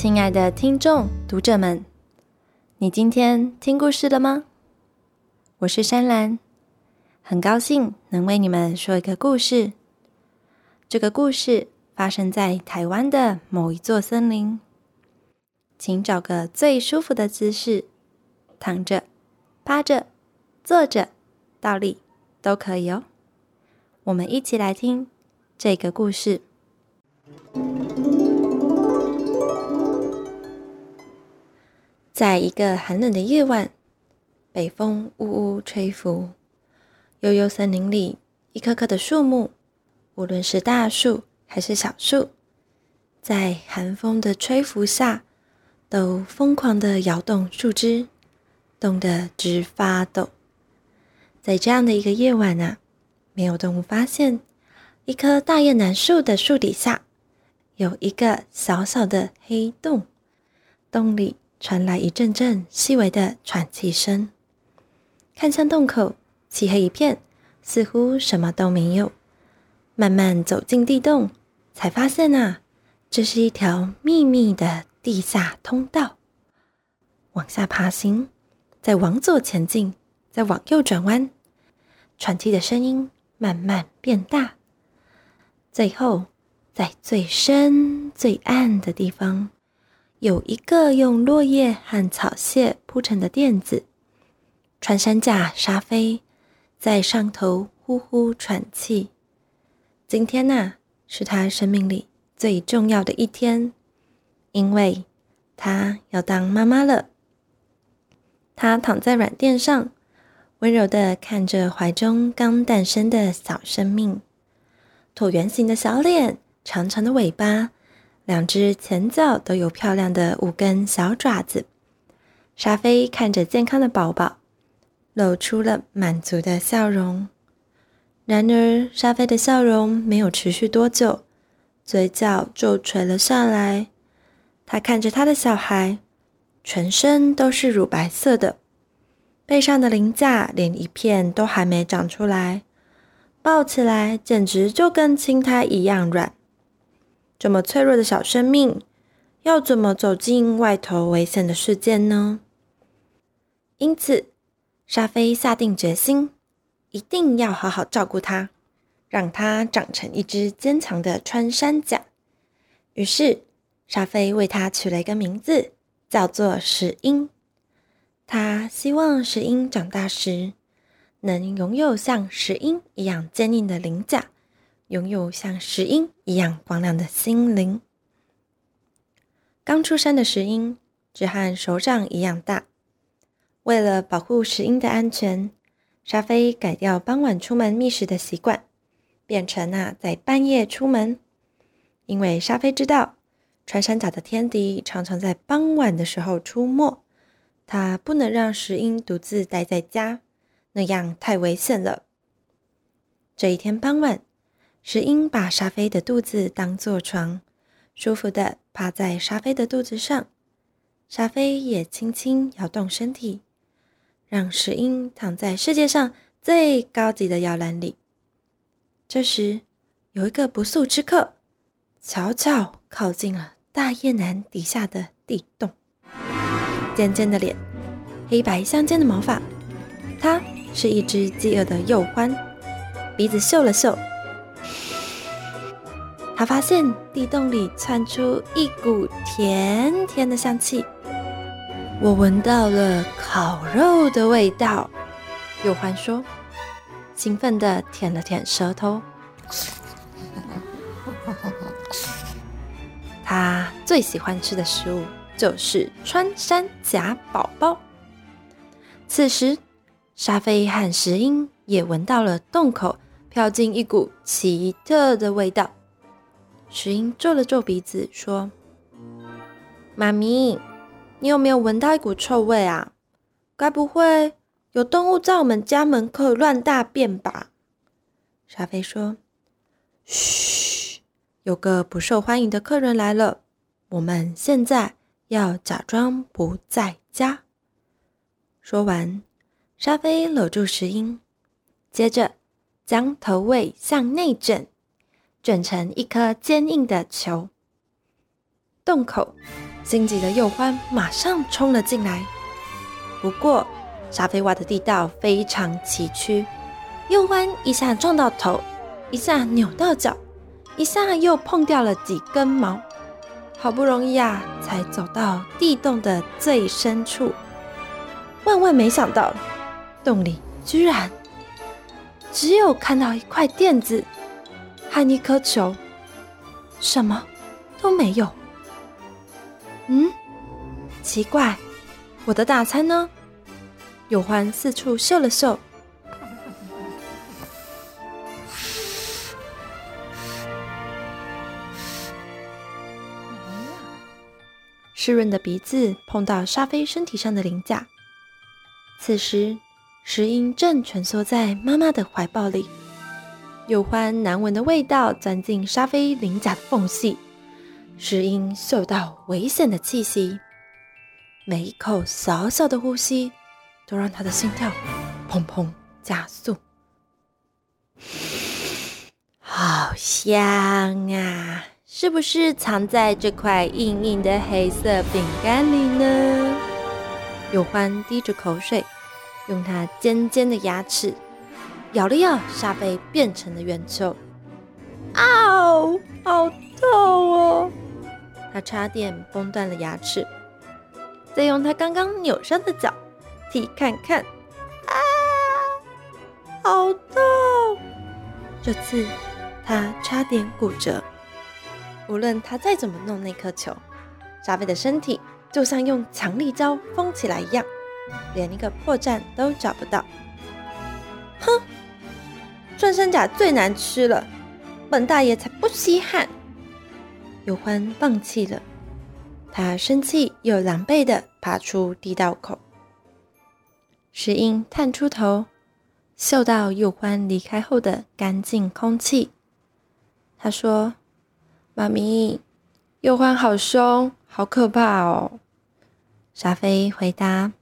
亲爱的听众、读者们，你今天听故事了吗？我是山兰，很高兴能为你们说一个故事。这个故事发生在台湾的某一座森林，请找个最舒服的姿势，躺着、趴着、坐着、倒立都可以哦。我们一起来听这个故事。在一个寒冷的夜晚，北风呜呜吹拂，悠悠森林里，一棵棵的树木，无论是大树还是小树，在寒风的吹拂下，都疯狂的摇动树枝，冻得直发抖。在这样的一个夜晚啊，没有动物发现，一棵大叶楠树的树底下，有一个小小的黑洞，洞里。传来一阵阵细微的喘气声，看向洞口，漆黑一片，似乎什么都没有。慢慢走进地洞，才发现啊，这是一条秘密的地下通道。往下爬行，再往左前进，再往右转弯，喘气的声音慢慢变大，最后在最深、最暗的地方。有一个用落叶和草屑铺成的垫子，穿山甲沙飞在上头呼呼喘气。今天呐，是他生命里最重要的一天，因为他要当妈妈了。他躺在软垫上，温柔的看着怀中刚诞生的小生命，椭圆形的小脸，长长的尾巴。两只前脚都有漂亮的五根小爪子，沙菲看着健康的宝宝，露出了满足的笑容。然而，沙菲的笑容没有持续多久，嘴角就垂了下来。他看着他的小孩，全身都是乳白色的，背上的鳞甲连一片都还没长出来，抱起来简直就跟青苔一样软。这么脆弱的小生命，要怎么走进外头危险的世界呢？因此，沙菲下定决心，一定要好好照顾它，让它长成一只坚强的穿山甲。于是，沙菲为它取了一个名字，叫做石英。他希望石英长大时，能拥有像石英一样坚硬的鳞甲。拥有像石英一样光亮的心灵。刚出生的石英只和手掌一样大。为了保护石英的安全，沙菲改掉傍晚出门觅食的习惯，变成啊在半夜出门。因为沙菲知道穿山甲的天敌常常在傍晚的时候出没，他不能让石英独自待在家，那样太危险了。这一天傍晚。石英把沙菲的肚子当做床，舒服的趴在沙菲的肚子上。沙菲也轻轻摇动身体，让石英躺在世界上最高级的摇篮里。这时，有一个不速之客悄悄靠近了大雁南底下的地洞。尖尖的脸，黑白相间的毛发，它是一只饥饿的幼獾。鼻子嗅了嗅。他发现地洞里窜出一股甜甜的香气，我闻到了烤肉的味道。幼獾说，兴奋地舔了舔舌头。他最喜欢吃的食物就是穿山甲宝宝。此时，沙菲和石英也闻到了洞口飘进一股奇特的味道。石英皱了皱鼻子，说：“妈咪，你有没有闻到一股臭味啊？该不会有动物在我们家门口乱大便吧？”沙菲说：“嘘，有个不受欢迎的客人来了，我们现在要假装不在家。”说完，沙菲搂住石英，接着将头尾向内枕。卷成一颗坚硬的球，洞口心急的右欢马上冲了进来。不过，沙菲挖的地道非常崎岖，右欢一下撞到头，一下扭到脚，一下又碰掉了几根毛。好不容易啊，才走到地洞的最深处。万万没想到，洞里居然只有看到一块垫子和一颗球，什么都没有。嗯，奇怪，我的大餐呢？有欢四处嗅了嗅。湿润的鼻子碰到沙菲身体上的鳞甲，此时石英正蜷缩在妈妈的怀抱里，有欢难闻的味道钻进沙菲鳞甲的缝隙，石英嗅到危险的气息，每一口小小的呼吸都让他的心跳砰砰加速，好香啊！是不是藏在这块硬硬的黑色饼干里呢？有欢滴着口水，用他尖尖的牙齿咬了咬沙贝变成的圆球。嗷，好痛哦！他差点崩断了牙齿。再用他刚刚扭伤的脚踢看看。啊，好痛！这次他差点骨折。无论他再怎么弄那颗球，沙贝的身体就像用强力胶封起来一样，连一个破绽都找不到。哼，穿山甲最难吃了，本大爷才不稀罕。有欢放弃了，他生气又狼狈的爬出地道口。石英探出头，嗅到有欢离开后的干净空气，他说。妈咪，右欢好凶，好可怕哦！沙菲回答：“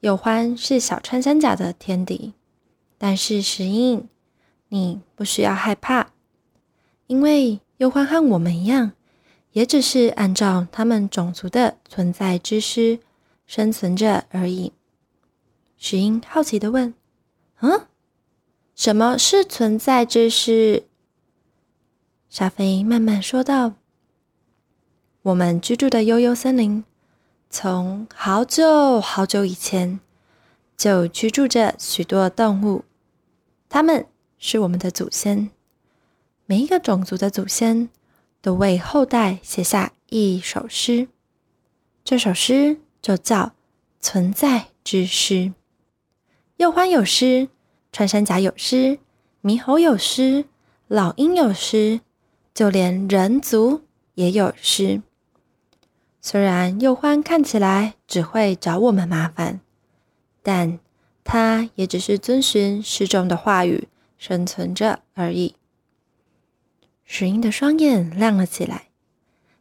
有欢是小穿山甲的天敌，但是石英，你不需要害怕，因为右欢和我们一样，也只是按照他们种族的存在知识生存着而已。”石英好奇的问：“嗯，什么是存在知识？”沙菲慢慢说道：“我们居住的悠悠森林，从好久好久以前就居住着许多动物，他们是我们的祖先。每一个种族的祖先都为后代写下一首诗，这首诗就叫存在之诗。鼬獾有诗，穿山甲有诗，猕猴有诗，老鹰有诗。”就连人族也有诗。虽然幼獾看起来只会找我们麻烦，但他也只是遵循诗中的话语生存着而已。石英的双眼亮了起来，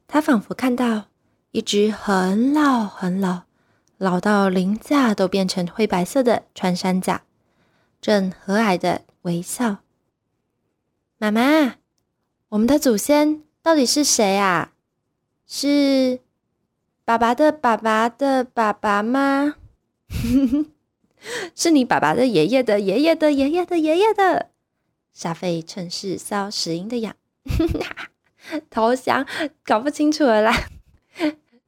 他仿佛看到一只很老很老、老到鳞甲都变成灰白色的穿山甲，正和蔼的微笑。妈妈。我们的祖先到底是谁啊？是爸爸的爸爸的爸爸吗？是你爸爸的爷爷的爷爷的爷爷的爷爷的。沙菲趁势搔石英的痒，投降，搞不清楚了啦。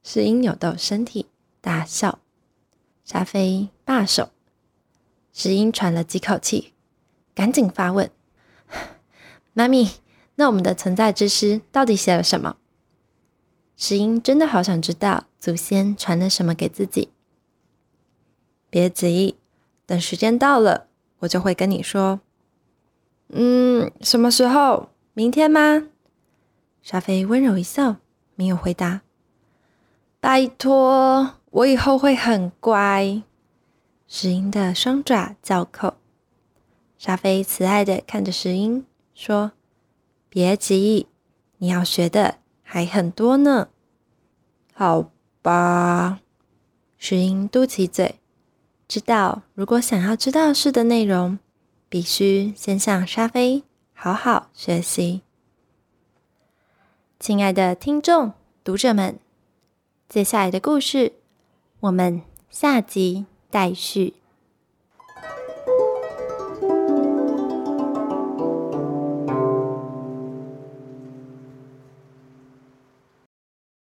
石英扭动身体大笑，沙菲罢手。石英喘了几口气，赶紧发问：“妈咪。”那我们的存在之诗到底写了什么？石英真的好想知道祖先传了什么给自己。别急，等时间到了，我就会跟你说。嗯，什么时候？明天吗？沙菲温柔一笑，没有回答。拜托，我以后会很乖。石英的双爪叫扣，沙菲慈爱的看着石英，说。别急，你要学的还很多呢。好吧，石英嘟起嘴，知道如果想要知道事的内容，必须先向沙菲好好学习。亲爱的听众、读者们，接下来的故事，我们下集待续。